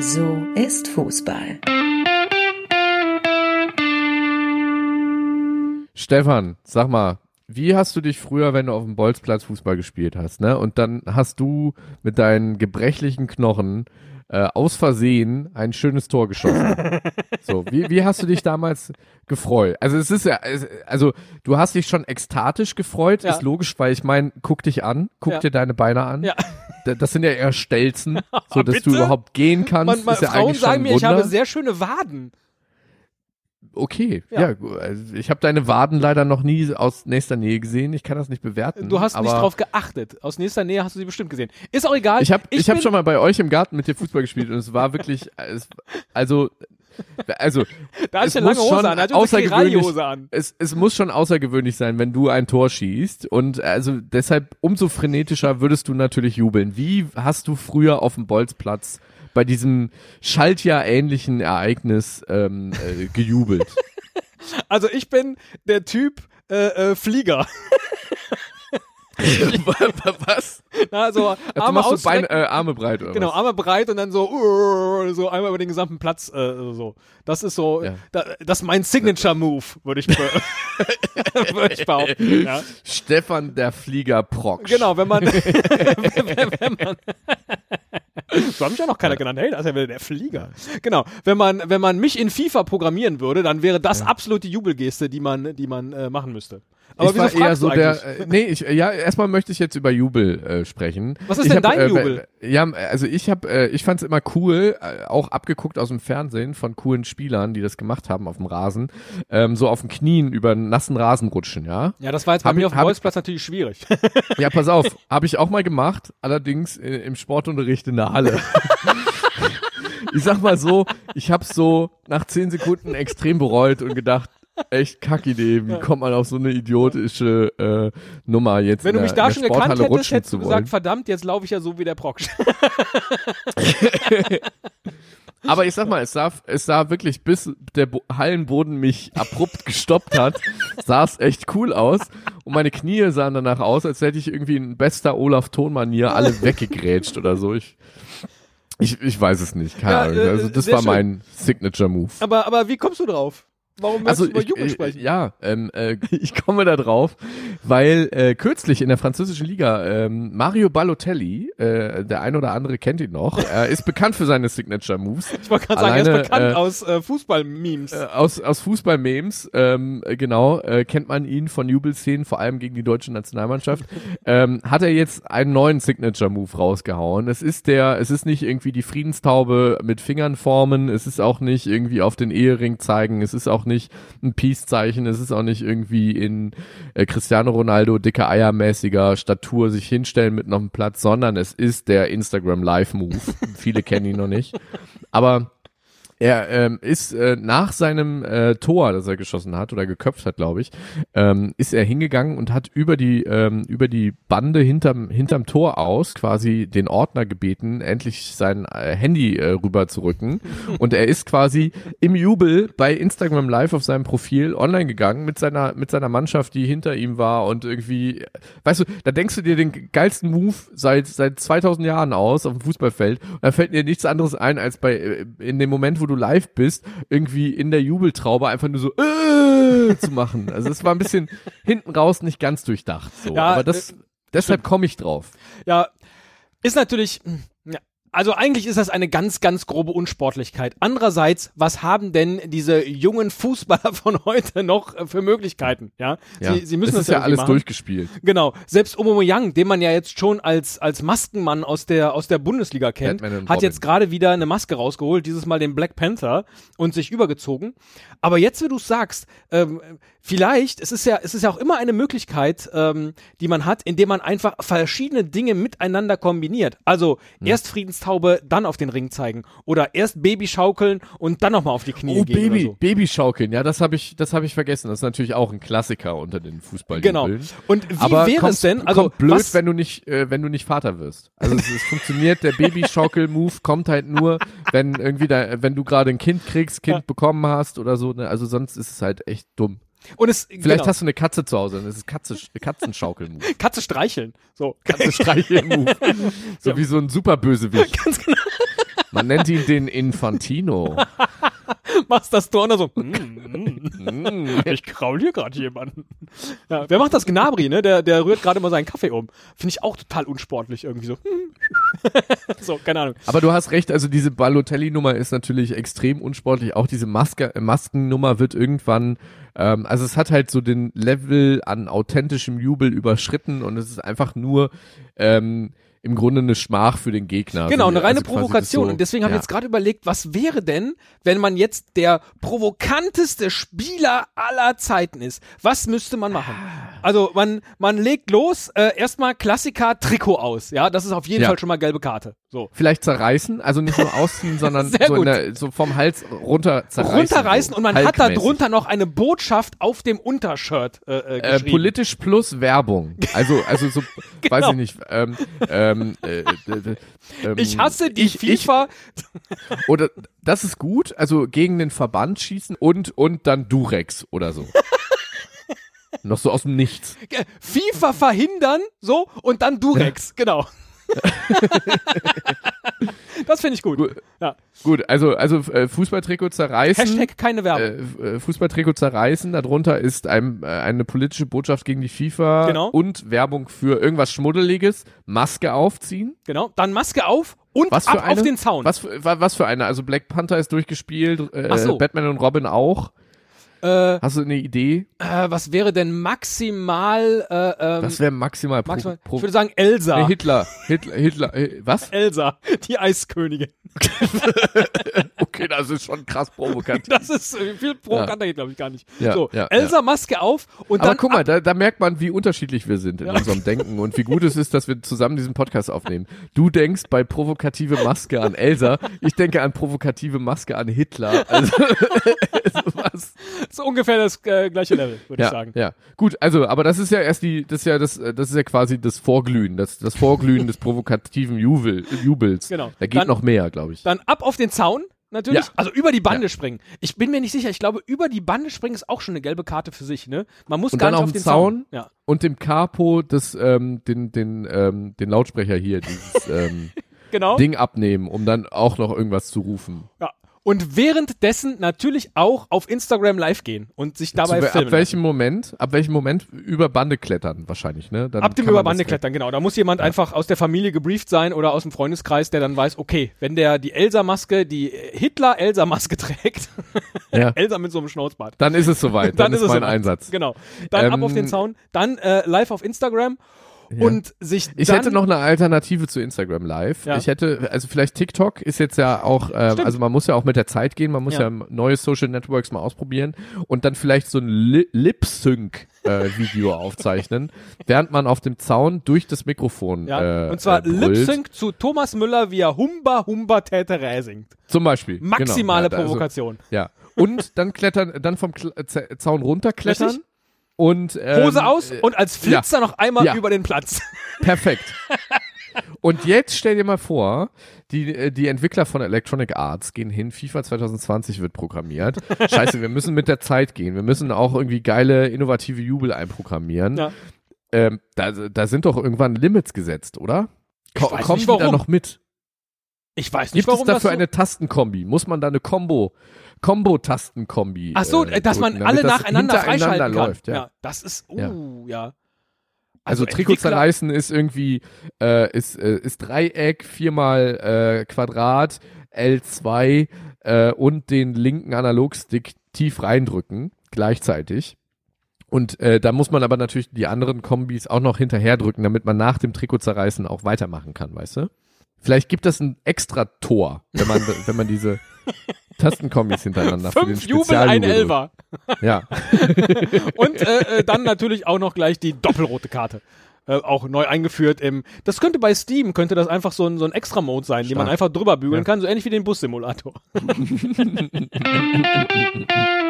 So ist Fußball. Stefan, sag mal, wie hast du dich früher, wenn du auf dem Bolzplatz Fußball gespielt hast, ne? Und dann hast du mit deinen gebrechlichen Knochen äh, aus Versehen ein schönes Tor geschossen. so, wie, wie hast du dich damals gefreut? Also es ist ja, also du hast dich schon ekstatisch gefreut, Ja. ist logisch, weil ich meine, guck dich an, guck Ja. dir deine Beine an. Ja. Das sind ja eher Stelzen, so dass du überhaupt gehen kannst. Man, man, ist ja Frauen eigentlich schon sagen mir, ich habe sehr schöne Waden. Okay, Ja. ja, also ich habe deine Waden leider noch nie aus nächster Nähe gesehen. Ich kann das nicht bewerten. Du hast nicht drauf geachtet. Aus nächster Nähe hast du sie bestimmt gesehen. Ist auch egal. Ich habe ich hab bin- schon mal bei euch im Garten mit dir Fußball gespielt und es war wirklich, es, also, also Da ich eine muss lange Hose schon an. Ich unsere außergewöhnlich- Kirali-Hose an. es, es muss schon außergewöhnlich sein, wenn du ein Tor schießt und also deshalb umso frenetischer würdest du natürlich jubeln. Wie hast du früher auf dem Bolzplatz bei diesem Schaltjahr-ähnlichen Ereignis ähm, äh, gejubelt? Also ich bin der Typ äh, äh, Flieger. Was? Na, so Du Arme machst so. Beine, äh, Arme breit oder Genau, was? Arme breit und dann so, uh, so einmal über den gesamten Platz, äh, so. Das ist so, Ja. da, das ist mein Signature-Move, würde ich, be würde ich behaupten. Ja. Stefan der Flieger Prock. Genau, wenn man, wenn, wenn man, so hat mich ja noch keiner genannt, hey, das ist ja wieder der Flieger. Genau, wenn man, wenn man mich in FIFA programmieren würde, dann wäre das absolut die Jubelgeste, die man, die man äh, machen müsste. Aber ich war eher so der, äh, nee, ich, ja, erstmal möchte ich jetzt über Jubel äh, sprechen. Was ist ich denn hab, dein äh, Jubel? Ja, also ich habe, äh, ich fand's immer cool, äh, auch abgeguckt aus dem Fernsehen von coolen Spielern, die das gemacht haben auf dem Rasen, ähm, so auf den Knien über einen nassen Rasen rutschen, ja. Ja, das war jetzt bei hab mir ich- auf dem Bolzplatz natürlich schwierig. Ja, pass auf, habe ich auch mal gemacht, allerdings äh, im Sportunterricht in der Halle. ich sag mal so, ich habe so nach zehn Sekunden extrem bereut und gedacht, echt Kackidee, wie kommt man auf so eine idiotische äh, Nummer jetzt Wenn du mich da schon der gekannt hättest, hättest du gesagt, verdammt, jetzt laufe ich ja so wie der Prock. Aber ich sag mal, es sah, es sah wirklich, bis der Bo Hallenboden mich abrupt gestoppt hat, sah es echt cool aus. Und meine Knie sahen danach aus, als hätte ich irgendwie in bester Olaf Ton-Manier alle weggegrätscht oder so. Ich, ich, ich weiß es nicht, keine Ja, Ahnung. äh, Also das war schön. mein Signature-Move. Aber, aber wie kommst du drauf? Warum Also du über ich, Jubel ich, sprechen? ja, ähm, äh, ich komme da drauf, weil äh, kürzlich in der französischen Liga ähm, Mario Balotelli, äh, der ein oder andere kennt ihn noch, er ist bekannt für seine Signature Moves. Ich wollte gerade sagen, er ist bekannt äh, aus äh, Fußball-Memes. Äh, aus aus Fußball-Memes, ähm, äh, genau, äh, kennt man ihn von Jubelszenen, vor allem gegen die deutsche Nationalmannschaft. ähm, hat er jetzt einen neuen Signature-Move rausgehauen. Es ist der, es ist nicht irgendwie die Friedenstaube mit Fingern formen, es ist auch nicht irgendwie auf den Ehering zeigen, es ist auch nicht ein Peace-Zeichen, es ist auch nicht irgendwie in äh, Cristiano Ronaldo dicke Eiermäßiger Statur sich hinstellen mit noch einem Platz, sondern es ist der Instagram Live-Move. Viele kennen ihn noch nicht. Aber er ähm, ist äh, nach seinem äh, Tor, das er geschossen hat oder geköpft hat, glaube ich, ähm, ist er hingegangen und hat über die ähm, über die Bande hinterm hinterm Tor aus quasi den Ordner gebeten, endlich sein äh, Handy äh, rüber zu rücken. und er ist quasi im Jubel bei Instagram Live auf seinem Profil online gegangen mit seiner mit seiner Mannschaft, die hinter ihm war und irgendwie, weißt du, da denkst du dir den geilsten Move seit seit 2000 Jahren aus auf dem Fußballfeld und da fällt dir nichts anderes ein als bei äh, in dem Moment, wo du live bist, irgendwie in der Jubeltraube einfach nur so äh, zu machen. Also es war ein bisschen hinten raus nicht ganz durchdacht. So. Ja, Aber das, deshalb komme ich drauf. Ja, ist natürlich. Hm. Also eigentlich ist das eine ganz, ganz grobe Unsportlichkeit. Andererseits, was haben denn diese jungen Fußballer von heute noch äh, für Möglichkeiten? Ja, Ja. sie, sie müssen es das ist ja alles machen. durchgespielt. Genau. Selbst Aubameyang, den man ja jetzt schon als als Maskenmann aus der aus der Bundesliga kennt, hat jetzt gerade wieder eine Maske rausgeholt, dieses Mal den Black Panther und sich übergezogen. Aber jetzt, wie du sagst, ähm, vielleicht, es ist ja es ist ja auch immer eine Möglichkeit, ähm, die man hat, indem man einfach verschiedene Dinge miteinander kombiniert. Also erst Friedenstaube, dann auf den Ring zeigen oder erst Baby schaukeln und dann nochmal auf die Knie Oh, gehen Baby, so. Babyschaukeln, ja, das habe ich, das habe ich vergessen. Das ist natürlich auch ein Klassiker unter den Fußballjubeln. Genau. Und wie Aber wäre es denn? Also blöd, was, wenn du nicht, äh, wenn du nicht Vater wirst. Also es, es funktioniert, der Babyschaukel-Move kommt halt nur, wenn irgendwie da, wenn du gerade ein Kind kriegst, Kind Ja. bekommen hast oder so. Ne? Also sonst ist es halt echt dumm. Und es, Vielleicht genau. hast du eine Katze zu Hause, dann ist Katze, Katzenschaukel-Move. Katze streicheln. So. Katzenstreichel-Move. So wie so ein Superbösewicht. Ganz genau. Man nennt ihn den Infantino. Machst das Tor so, mm, mm, Mm. ich kraul hier gerade jemanden. Ja, wer macht das? Gnabri, ne? Der, der rührt gerade mal seinen Kaffee um. Finde ich auch total unsportlich irgendwie so. so, keine Ahnung. Aber du hast recht, also diese Balotelli-Nummer ist natürlich extrem unsportlich. Auch diese Maske, Maskennummer wird irgendwann, ähm, also es hat halt so den Level an authentischem Jubel überschritten und es ist einfach nur ähm, im Grunde eine Schmach für den Gegner. Genau, Also eine reine das Provokation. so- und deswegen habe ja. ich jetzt gerade überlegt, was wäre denn, wenn man jetzt der provokanteste Spieler aller Zeiten ist? Was müsste man machen? Also man, man legt los, äh, erstmal Klassiker Trikot aus. Ja, das ist auf jeden Ja. Fall schon mal gelbe Karte. So. Vielleicht zerreißen, also nicht nur ausziehen, sondern so, in der, so vom Hals runter zerreißen. runterreißen so, und man hat da drunter noch eine Botschaft auf dem Untershirt äh, äh, Äh, geschrieben. politisch plus Werbung. Also, also so, weiß Genau. ich nicht. Ähm, ähm, äh, äh, äh, ähm, ich hasse die ich, ich, FIFA. Oder das ist gut, also gegen den Verband schießen und und dann Durex oder so. Noch so aus dem Nichts. FIFA verhindern, so, und dann Durex, genau. das finde ich gut. Gut. Ja. Gut, also also äh, Fußballtrikot zerreißen. Hashtag keine Werbung. äh, äh, Fußballtrikot zerreißen, darunter ist ein, äh, eine politische Botschaft gegen die FIFA Genau. und Werbung für irgendwas Schmuddeliges, Maske aufziehen. Genau. Dann Maske auf und Was für ab eine? auf den Zaun. Was für, wa- was für eine? Also Black Panther ist durchgespielt, so. Batman und Robin auch. Äh, Hast du eine Idee? äh, was wäre denn maximal, äh, ähm, Das wäre maximal pro, maximal pro ich würde sagen Elsa. Nee, Hitler, Hitler, Hitler, äh, was? Elsa, die Eiskönigin. Okay, das ist schon krass provokant. Das ist äh, viel provokanter geht, glaube ich, gar nicht. Ja, so, ja, Elsa Maske auf und Aber dann guck mal, da, da merkt man, wie unterschiedlich wir sind in unserem Denken und wie gut es ist, dass wir zusammen diesen Podcast aufnehmen. Du denkst bei provokative Maske an Elsa, ich denke an provokative Maske an Hitler. Also, was? so ungefähr das äh, gleiche Level, würde Ja, ich sagen. ja. Gut, also, aber das ist ja erst die, das ist ja das, äh, das ist ja quasi das Vorglühen, das, das Vorglühen des provokativen Jubel, Jubels. Genau. Da geht Dann- noch mehr, glaube ich. Dann ab auf den Zaun, natürlich. Ja. Also über die Bande springen. Ich bin mir nicht sicher, ich glaube, über die Bande springen ist auch schon eine gelbe Karte für sich, ne? Man muss Und gar dann nicht auf den Zaun. Zaun? Ja. Und dem Capo das, ähm, den, den, ähm, den Lautsprecher hier, dieses ähm, Genau. Ding abnehmen, um dann auch noch irgendwas zu rufen. Ja. Und währenddessen natürlich auch auf Instagram live gehen und sich dabei Zu, filmen. ab welchem Moment? Ab welchem Moment über Bande klettern wahrscheinlich, ne? Dann Ab dem Überbande das- klettern, genau. Da muss jemand einfach aus der Familie gebrieft sein oder aus dem Freundeskreis, der dann weiß, okay, wenn der die Elsa-Maske, die Hitler-Elsa-Maske trägt, Ja. Elsa mit so einem Schnauzbart, Dann ist es soweit. Dann, ist, es mein soweit. Einsatz. Genau. Dann ab Ähm, auf den Zaun, dann äh, live auf Instagram Ja. und sich Ich hätte noch eine Alternative zu Instagram Live. Ja. Ich hätte, also vielleicht TikTok ist jetzt ja auch, Stimmt. also man muss ja auch mit der Zeit gehen, man muss ja, Ja. neue Social Networks mal ausprobieren und dann vielleicht so ein Li Lip-Sync-Video aufzeichnen, während man auf dem Zaun durch das Mikrofon ja, äh, und zwar äh. Lip-Sync zu Thomas Müller, wie er Humba Humba Täterä singt. Zum Beispiel. Maximale genau. ja, also, Provokation. ja. Und dann klettern, dann vom Kle Z Zaun runterklettern. Richtig. Und, ähm, Hose aus äh, und als Flitzer noch einmal Ja. über den Platz. Perfekt. Und jetzt stell dir mal vor, die, äh, die Entwickler von Electronic Arts gehen hin, FIFA 2020 wird programmiert. Scheiße, wir müssen mit der Zeit gehen. Wir müssen auch irgendwie geile, innovative Jubel einprogrammieren. Ja. Ähm, da, da sind doch irgendwann Limits gesetzt, oder? Ko kommen die da noch mit? Ich weiß nicht, Gibt es warum das dafür so eine Tastenkombi? Muss man da eine Combo, Combo-Tastenkombi? Ach so, äh, dass man alle das nacheinander freischalten kann. läuft, ja. das ist, Ja. uh, ja. Also, Trikot Entwickler- zerreißen ist irgendwie, äh, ist, äh, ist Dreieck, viermal äh, Quadrat, L2 äh, und den linken Analogstick tief reindrücken, gleichzeitig. Und äh, da muss man aber natürlich die anderen Kombis auch noch hinterherdrücken, damit man nach dem Trikot zerreißen auch weitermachen kann, weißt du? Vielleicht gibt es ein extra Tor, wenn man, wenn man diese Tastenkombis hintereinander für Fünf Jubel, ein drückt. Ja. Und äh, äh, dann natürlich auch noch gleich die doppelrote Karte. Äh, auch neu eingeführt im. Das könnte bei Steam, könnte das einfach so ein, so ein Extra-Mode sein, den man Stark. einfach drüber bügeln Ja. kann, so ähnlich wie den Bussimulator.